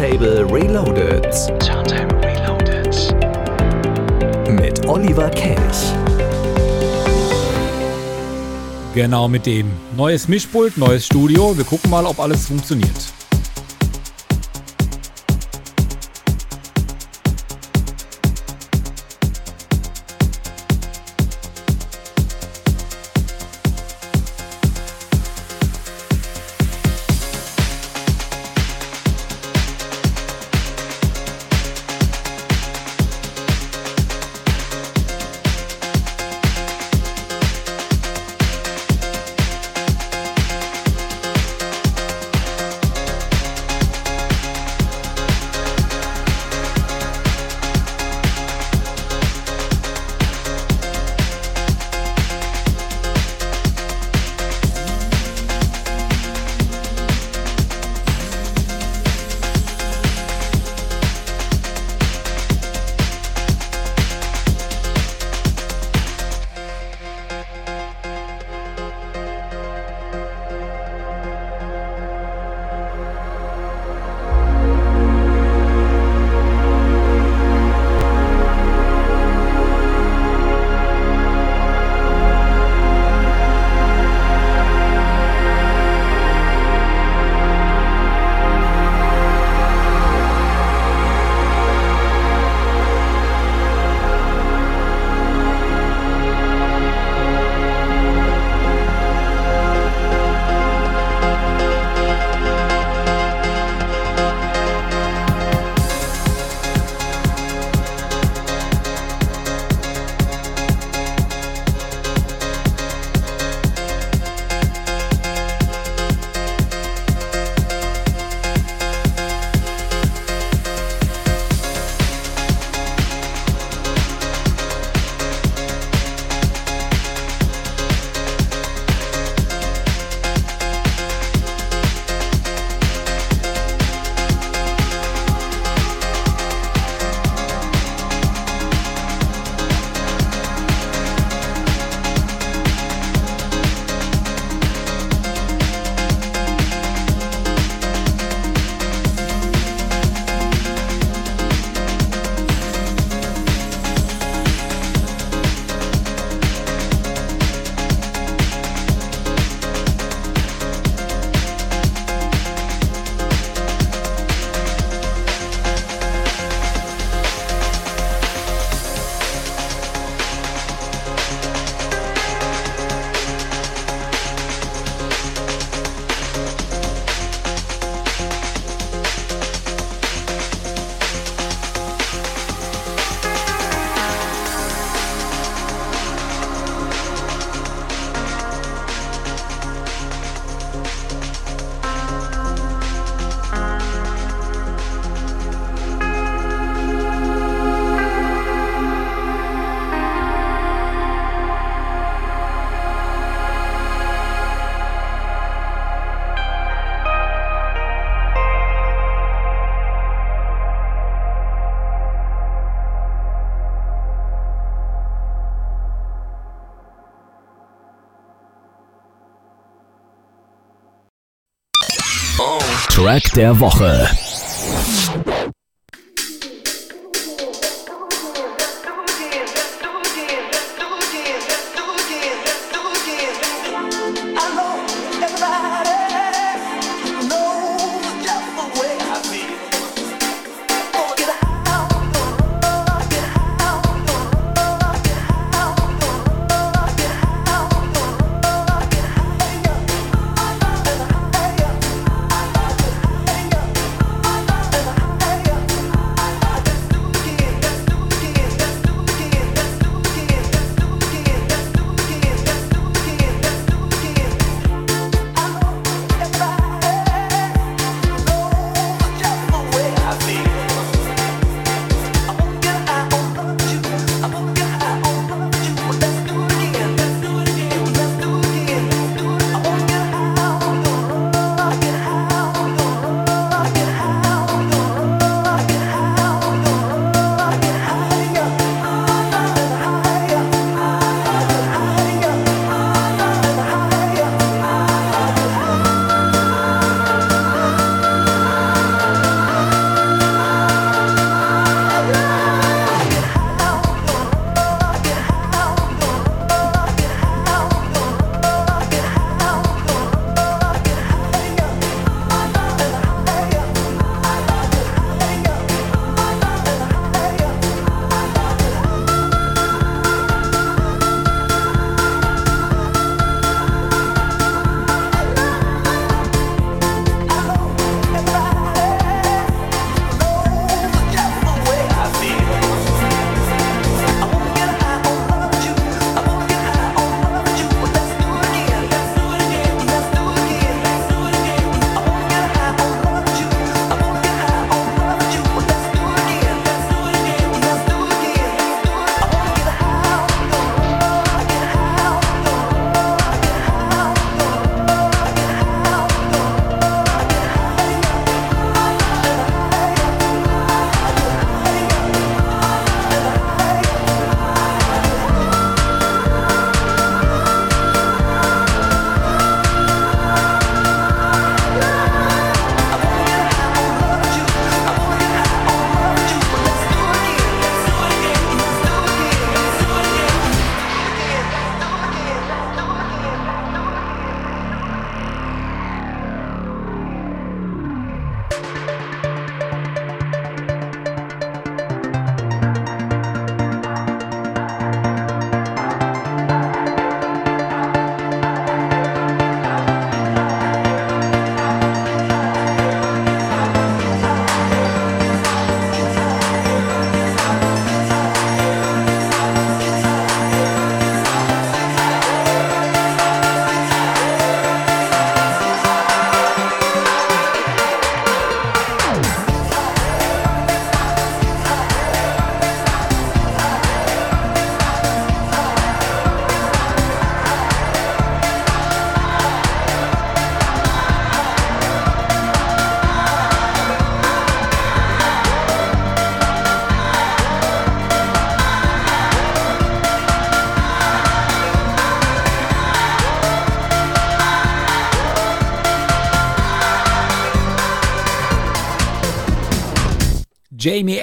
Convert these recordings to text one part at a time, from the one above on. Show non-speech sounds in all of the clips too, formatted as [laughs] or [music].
Turntable Reloaded. Turntable Reloaded. Mit Oliver Kelch. Genau mit dem. Neues Mischpult, neues Studio. Wir gucken mal, ob alles funktioniert. Track der Woche.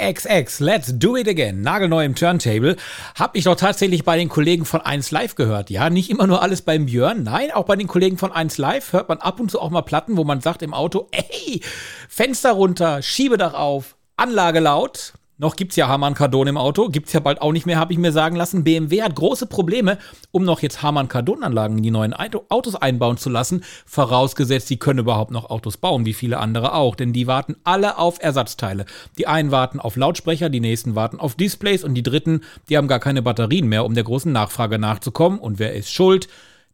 Jamie XX, Let's Do It Again, nagelneu im Turntable, habe ich doch tatsächlich bei den Kollegen von 1 Live gehört. Ja, nicht immer nur alles beim Björn, nein, auch bei den Kollegen von 1 Live hört man ab und zu auch mal Platten, wo man sagt im Auto, ey, Fenster runter, Schiebedach auf, Anlage laut, noch gibt's ja Harman Kardon im Auto, gibt's ja bald auch nicht mehr, habe ich mir sagen lassen. BMW hat große Probleme, um noch jetzt Harman Kardon Anlagen in die neuen Autos einbauen zu lassen, vorausgesetzt, die können überhaupt noch Autos bauen, wie viele andere auch, denn die warten alle auf Ersatzteile. Die einen warten auf Lautsprecher, die nächsten warten auf Displays und die dritten, die haben gar keine Batterien mehr, um der großen Nachfrage nachzukommen. Und wer ist schuld?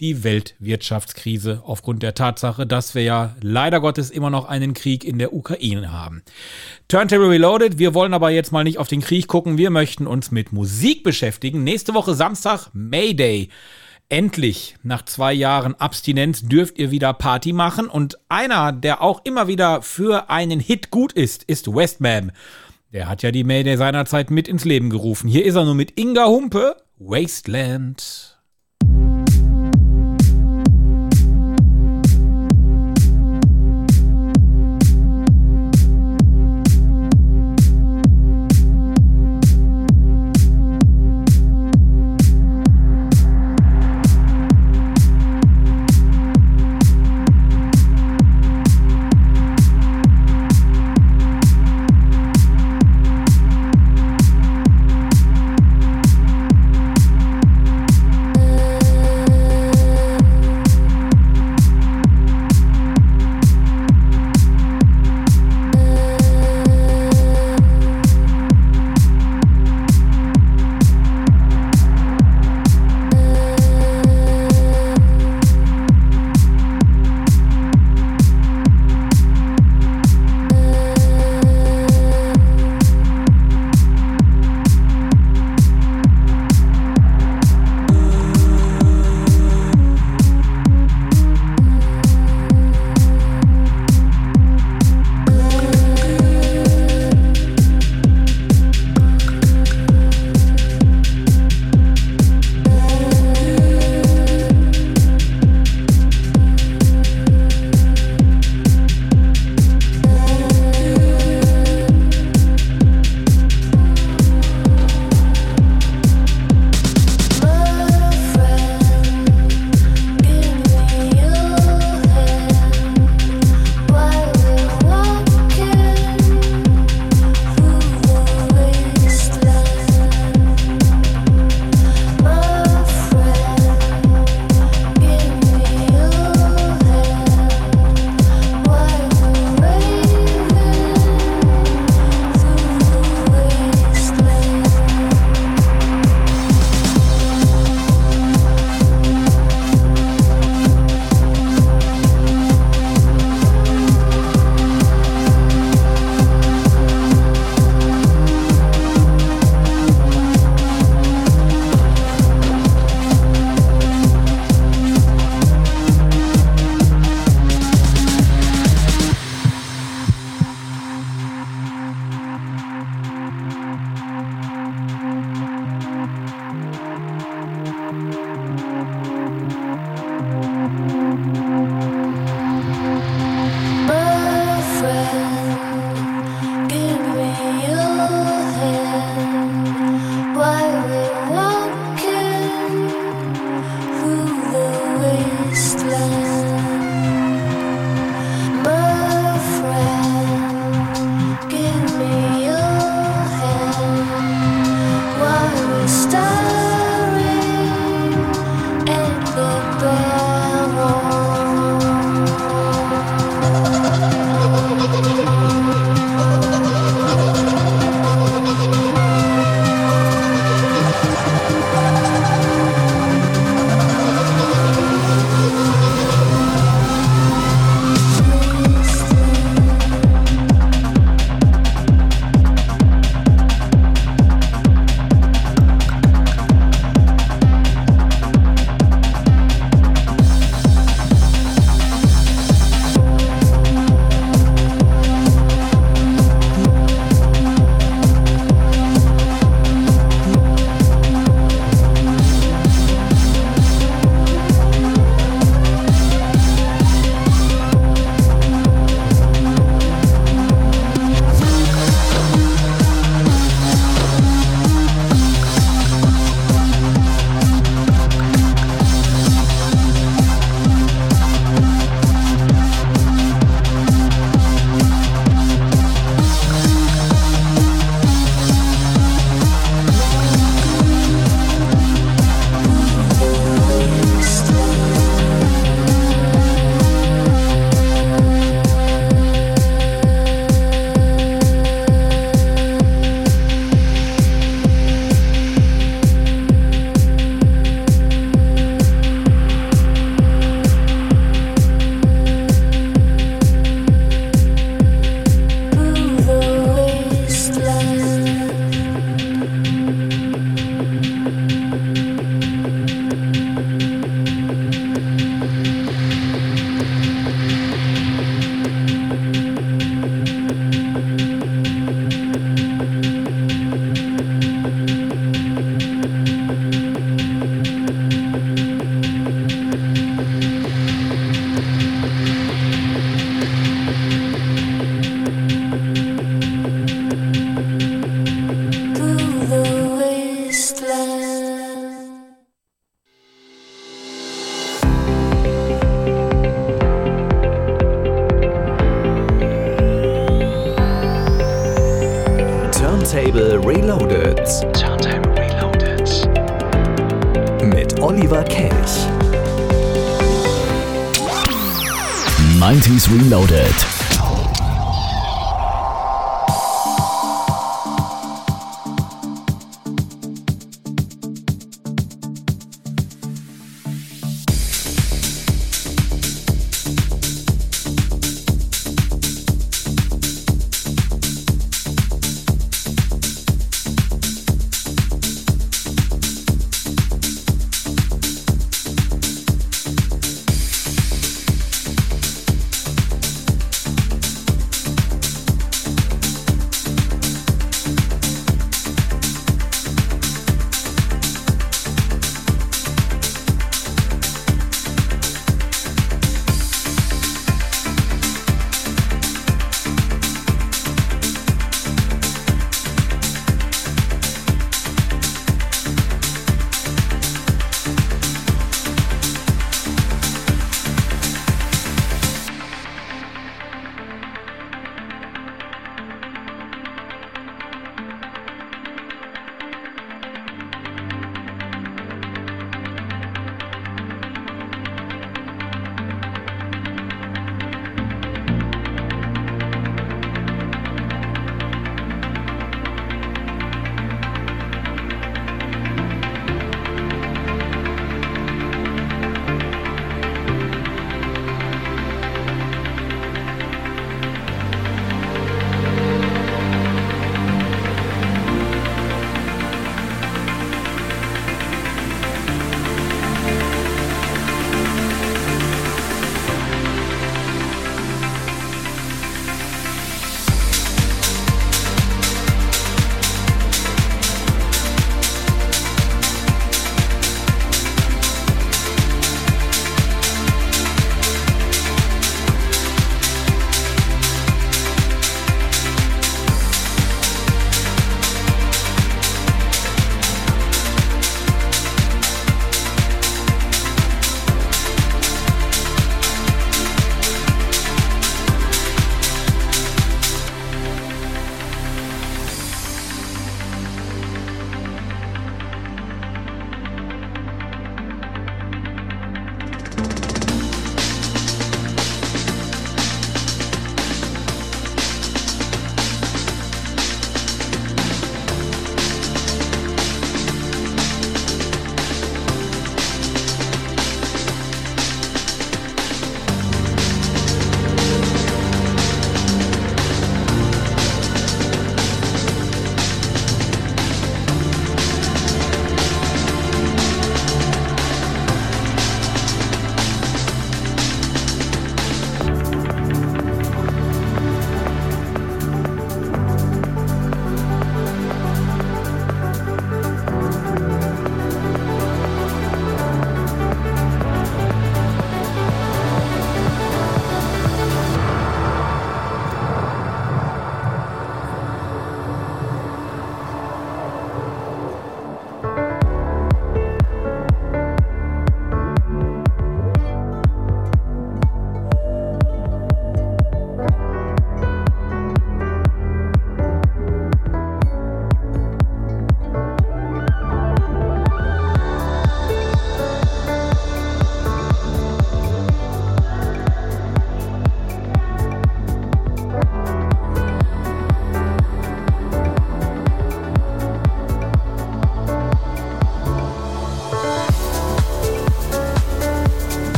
Die Weltwirtschaftskrise aufgrund der Tatsache, dass wir ja leider Gottes immer noch einen Krieg in der Ukraine haben. Turntable Reloaded, wir wollen aber jetzt mal nicht auf den Krieg gucken, wir möchten uns mit Musik beschäftigen. Nächste Woche Samstag Mayday. Endlich, nach zwei Jahren Abstinenz, dürft ihr wieder Party machen. Und einer, der auch immer wieder für einen Hit gut ist, ist Westman. Der hat ja die Mayday seinerzeit mit ins Leben gerufen. Hier ist er nur mit Inga Humpe, Wasteland.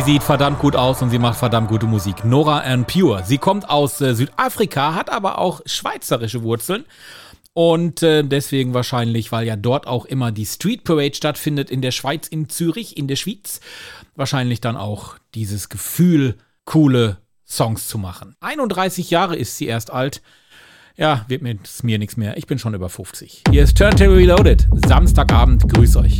Sie sieht verdammt gut aus und sie macht verdammt gute Musik. Nora and Pure. Sie kommt aus äh, Südafrika, hat aber auch schweizerische Wurzeln. Und äh, deswegen wahrscheinlich, weil ja dort auch immer die Street Parade stattfindet in der Schweiz, in Zürich, in der Schweiz, wahrscheinlich dann auch dieses Gefühl, coole Songs zu machen. 31 Jahre ist sie erst alt. Ja, wird mir, mir nichts mehr. Ich bin schon über 50. Hier ist Turntable Reloaded. Samstagabend. Grüß euch.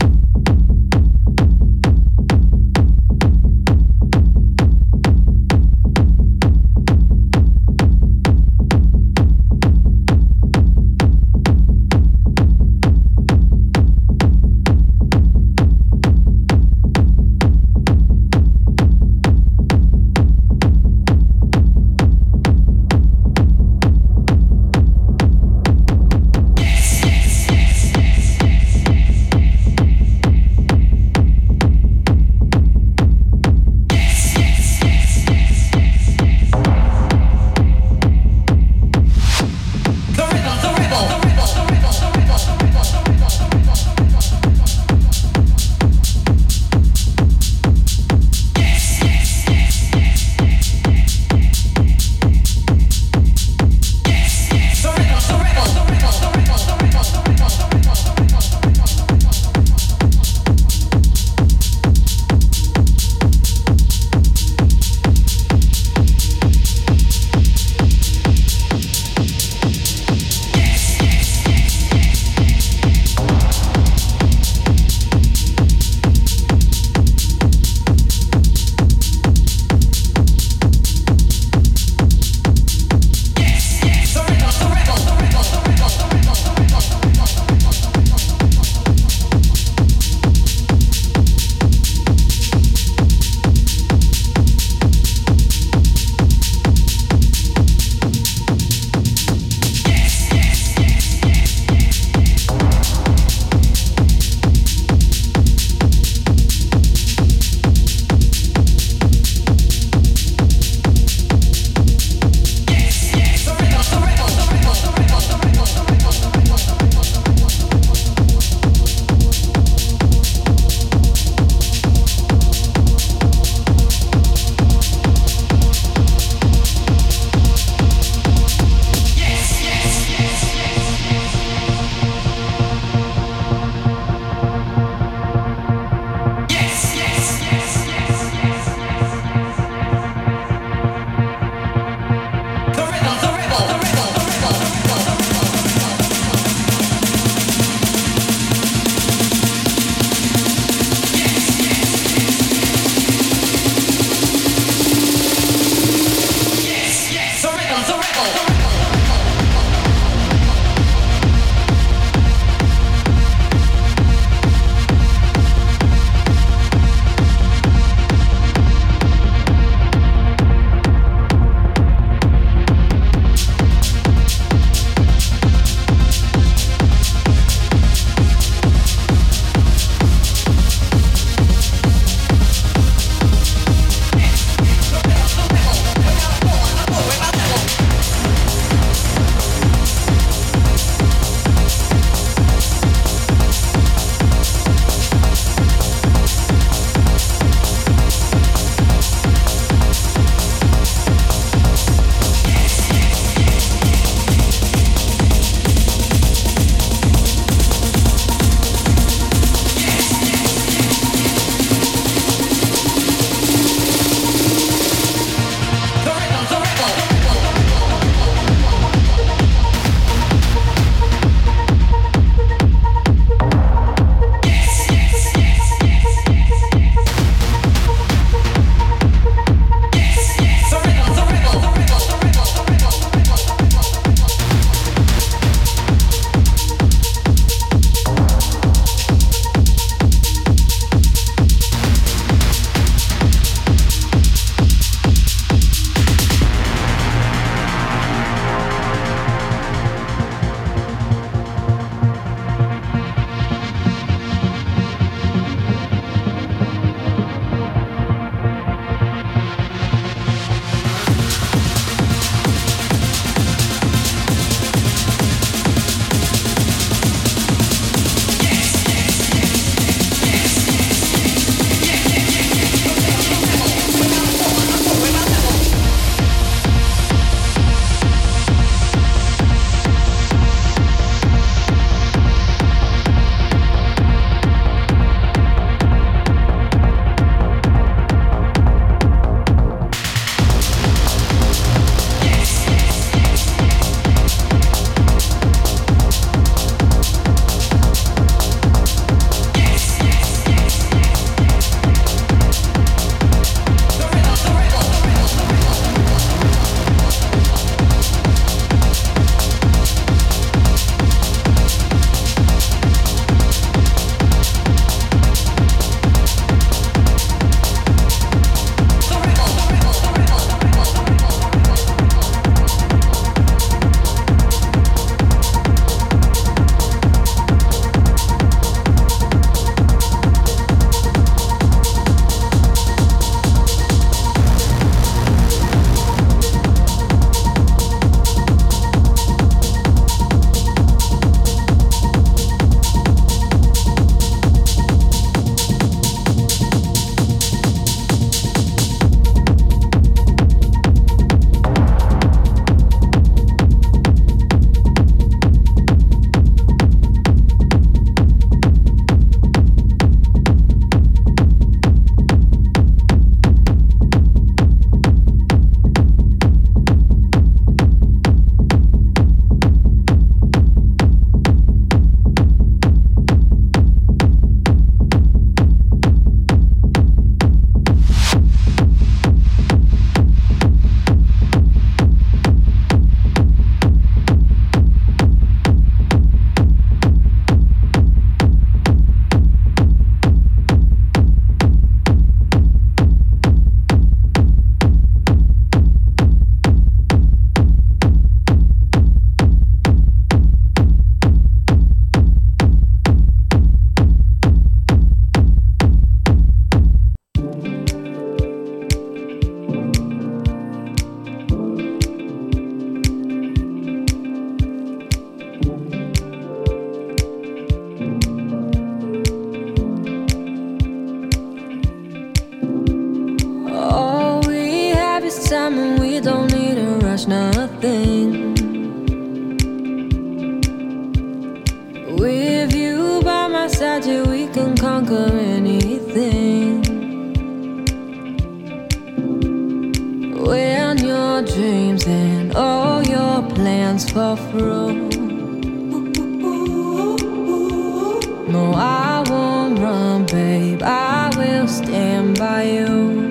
No, I won't run, babe. I will stand by you.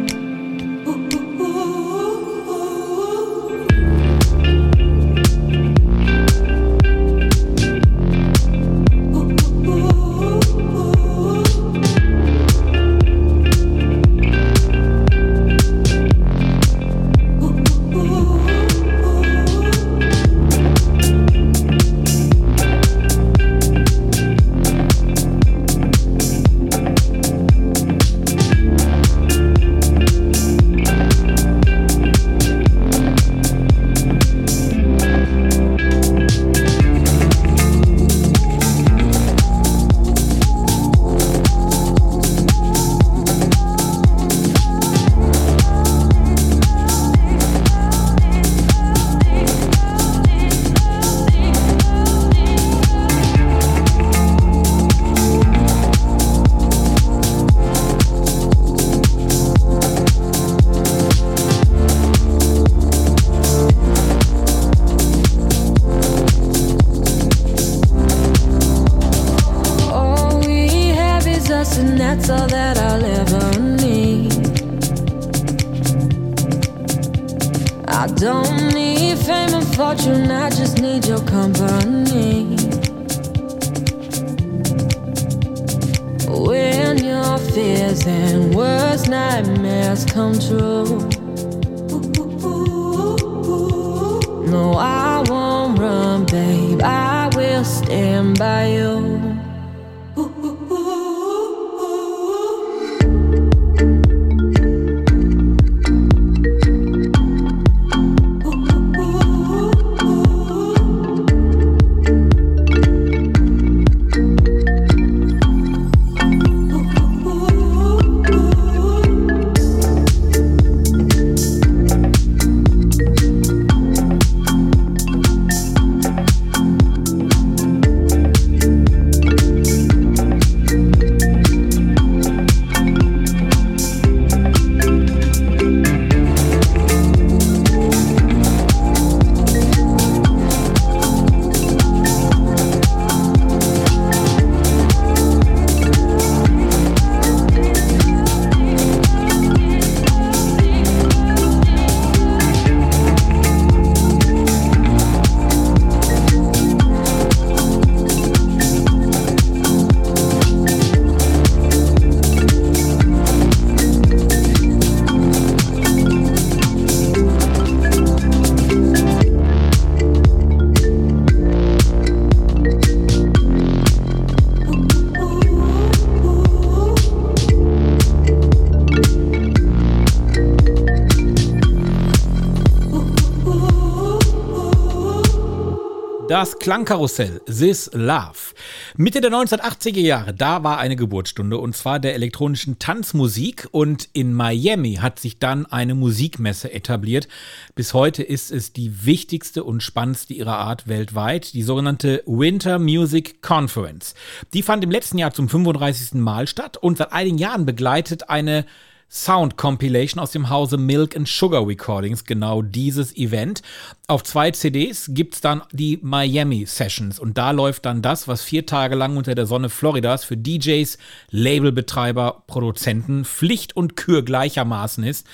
Klangkarussell, This Love. Mitte der 1980er Jahre, da war eine Geburtsstunde und zwar der elektronischen Tanzmusik und in Miami hat sich dann eine Musikmesse etabliert. Bis heute ist es die wichtigste und spannendste ihrer Art weltweit, die sogenannte Winter Music Conference. Die fand im letzten Jahr zum 35. Mal statt und seit einigen Jahren begleitet eine Sound Compilation aus dem Hause Milk and Sugar Recordings, genau dieses Event. Auf zwei CDs gibt's dann die Miami Sessions und da läuft dann das, was vier Tage lang unter der Sonne Floridas für DJs, Labelbetreiber, Produzenten Pflicht und Kür gleichermaßen ist.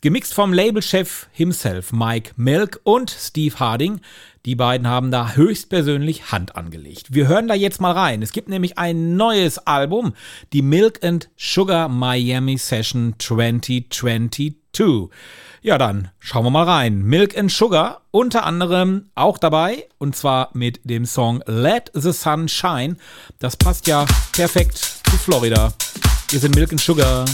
Gemixt vom Labelchef himself, Mike Milk und Steve Harding. Die beiden haben da höchstpersönlich Hand angelegt. Wir hören da jetzt mal rein. Es gibt nämlich ein neues Album, die Milk and Sugar Miami Session 2022. Ja, dann schauen wir mal rein. Milk and Sugar unter anderem auch dabei und zwar mit dem Song Let the Sun Shine. Das passt ja perfekt zu Florida. Wir sind Milk and Sugar.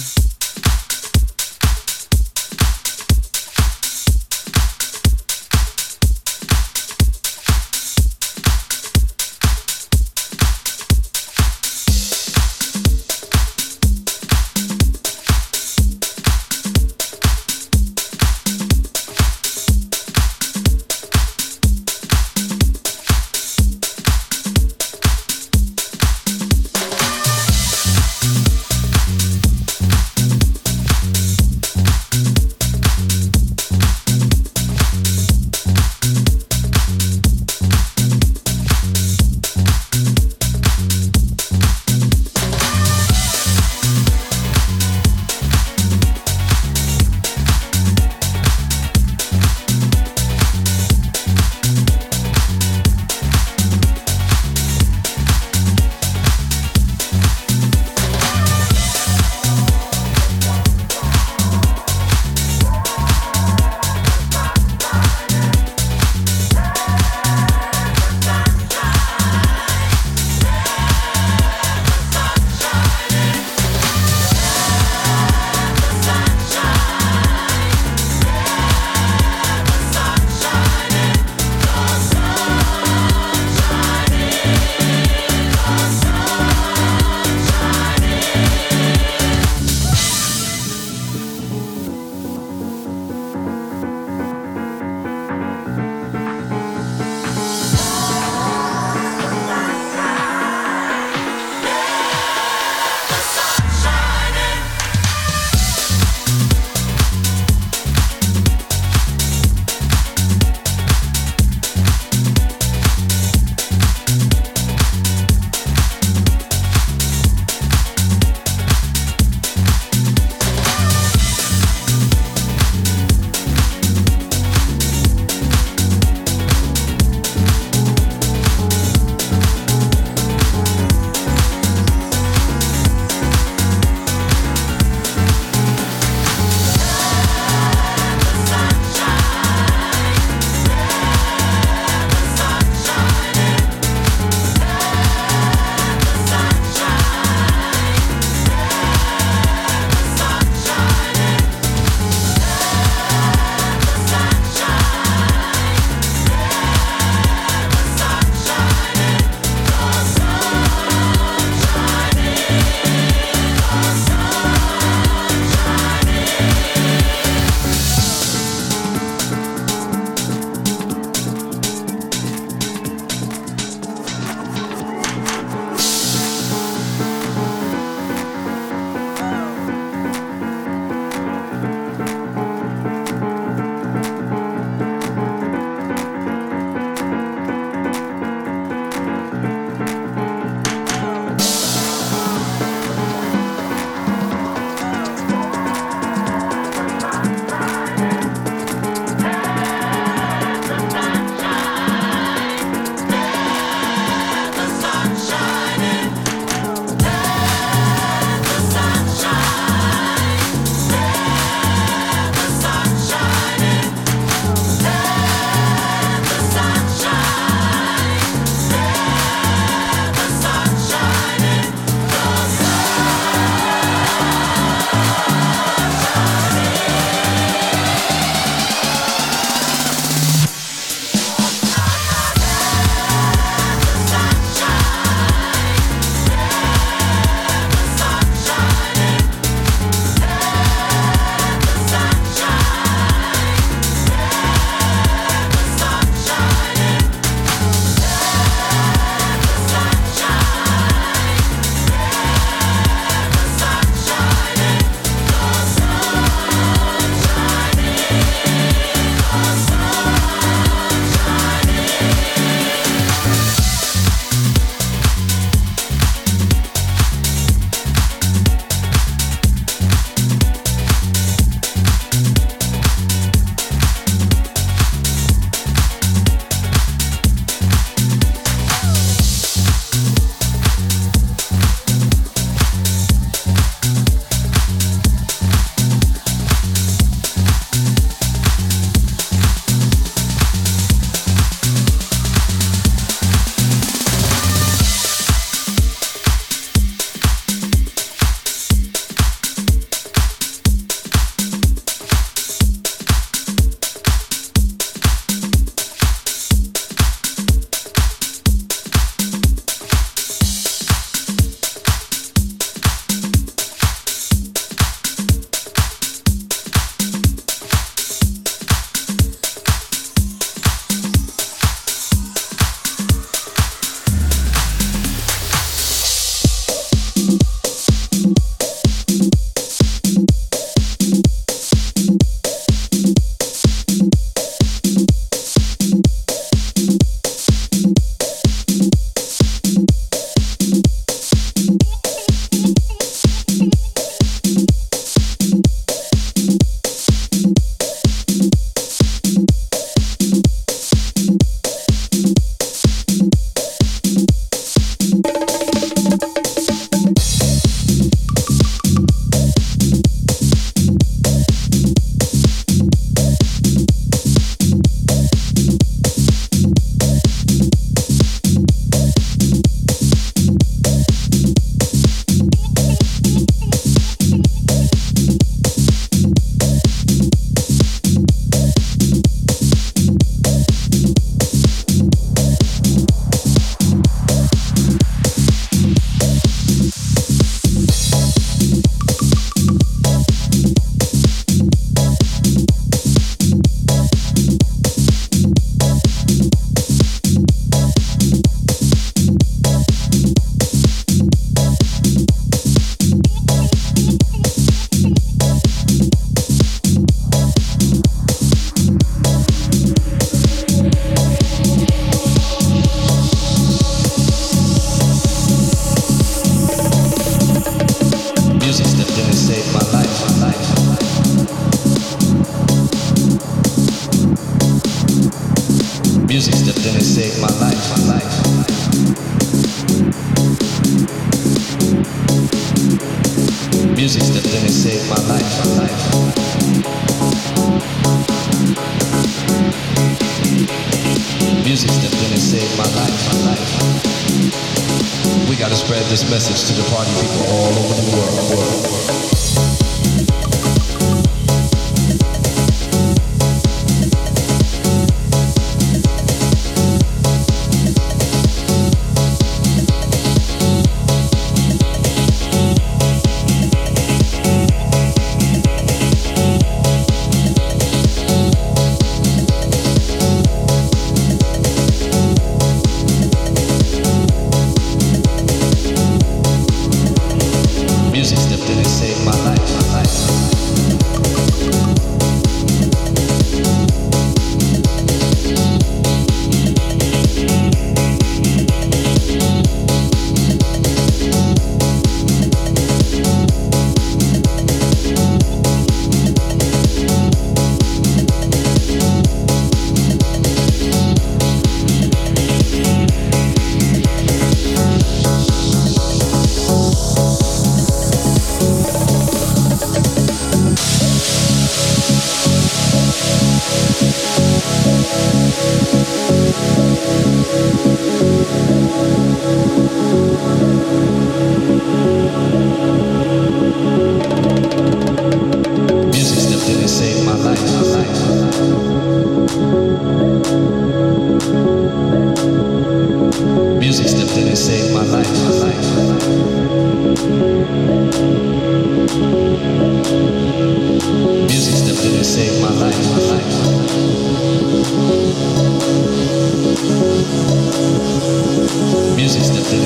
The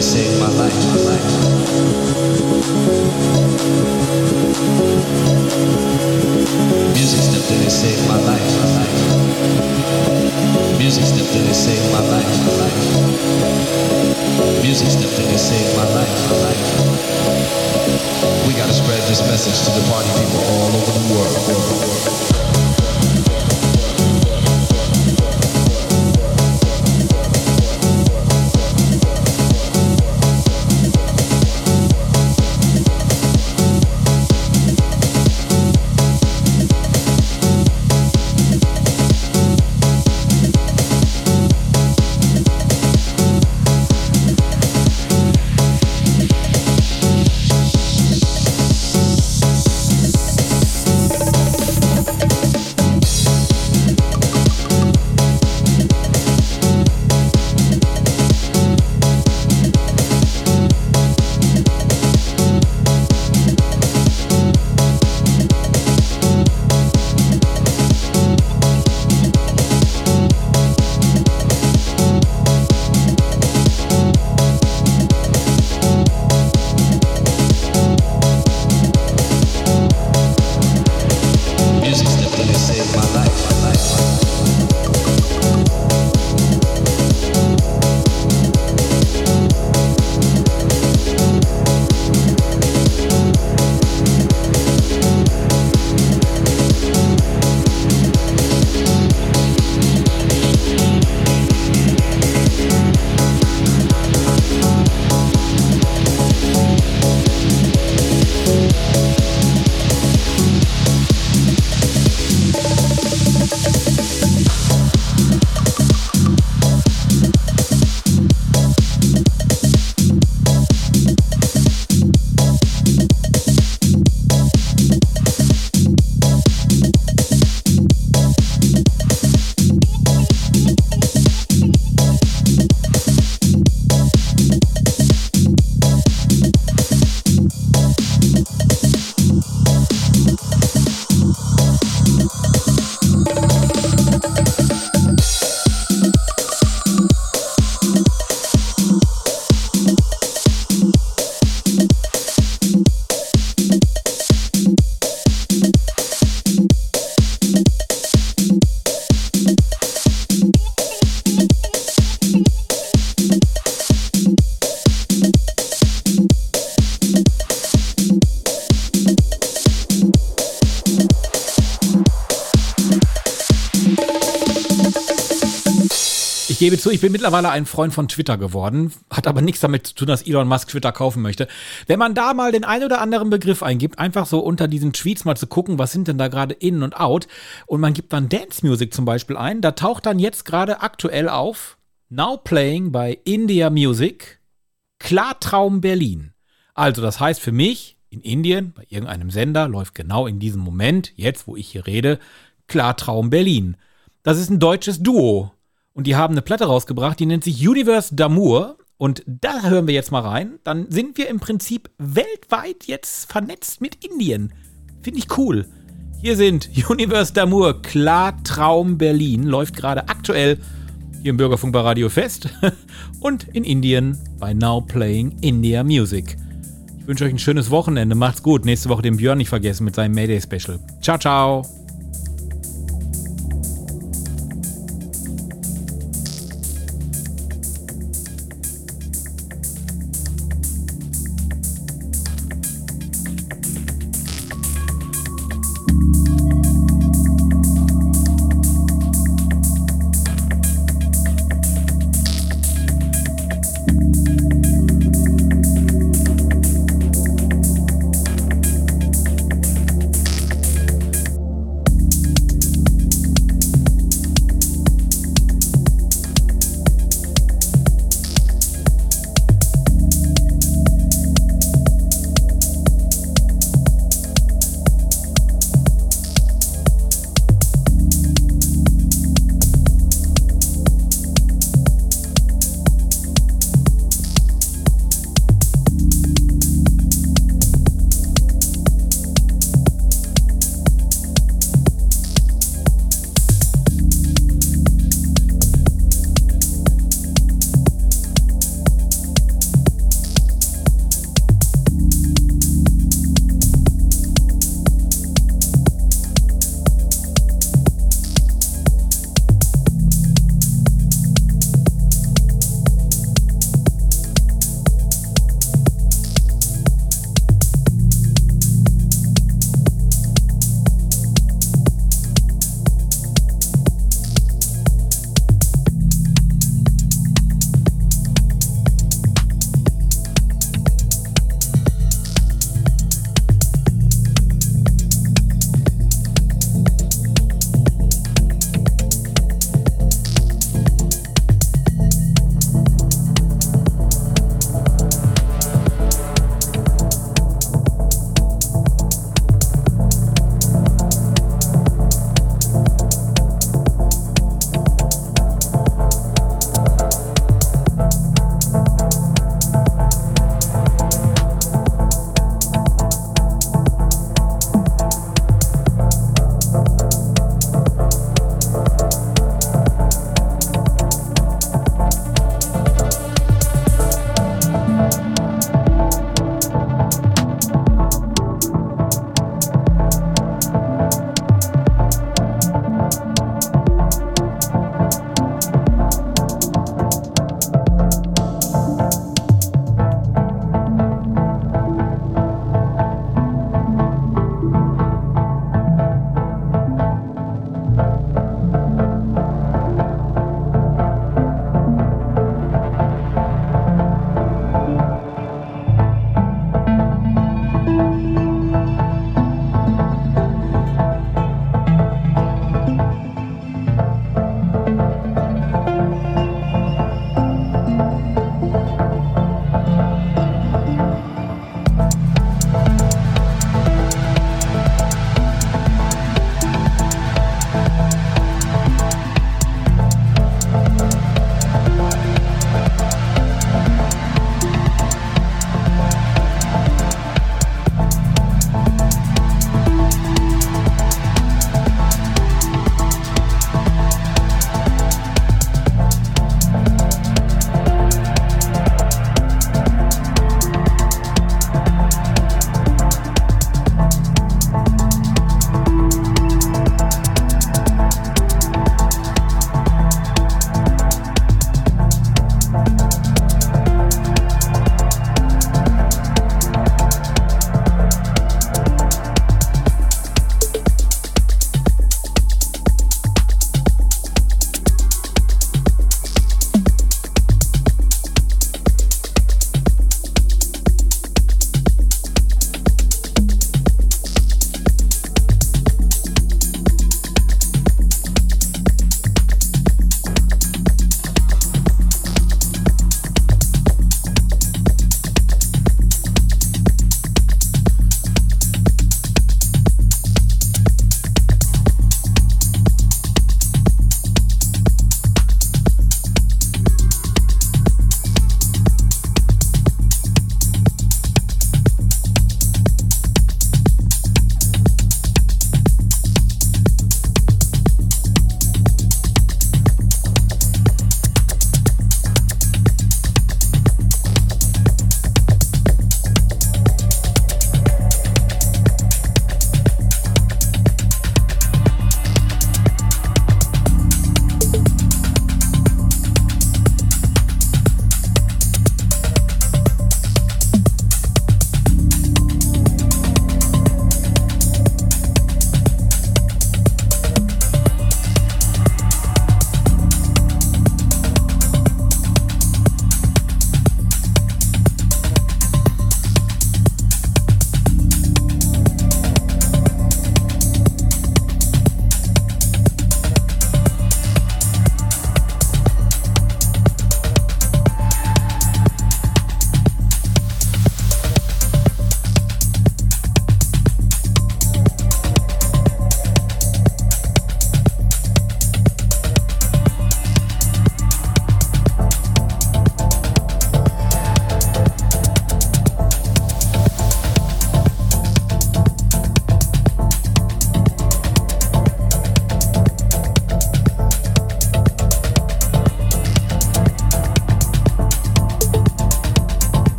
And saved my life, my life. Music stepped in and saved my life, my life. Music stepped in and saved my life, my life. Music stepped in and saved my life, my life. We gotta spread this message to the party people all over the world. Gebe zu, ich bin mittlerweile ein Freund von Twitter geworden, hat aber nichts damit zu tun, dass Elon Musk Twitter kaufen möchte. Wenn man da mal den ein oder anderen Begriff eingibt, einfach so unter diesen Tweets mal zu gucken, was sind denn da gerade in und out und man gibt dann Dance Music zum Beispiel ein, da taucht dann jetzt gerade aktuell auf Now playing bei India Music, Klartraum Berlin. Also das heißt für mich, in Indien, bei irgendeinem Sender, läuft genau in diesem Moment, jetzt wo ich hier rede, Klartraum Berlin. Das ist ein deutsches Duo. Und die haben eine Platte rausgebracht, die nennt sich Universe d'Amour. Und da hören wir jetzt mal rein. Dann sind wir im Prinzip weltweit jetzt vernetzt mit Indien. Finde ich cool. Hier sind [laughs] Universe d'Amour, Klartraum Berlin, läuft gerade aktuell hier im Bürgerfunk bei Radio Fest [laughs] und in Indien bei Now Playing India Music. Ich wünsche euch ein schönes Wochenende. Macht's gut. Nächste Woche den Björn nicht vergessen mit seinem Mayday Special. Ciao, ciao.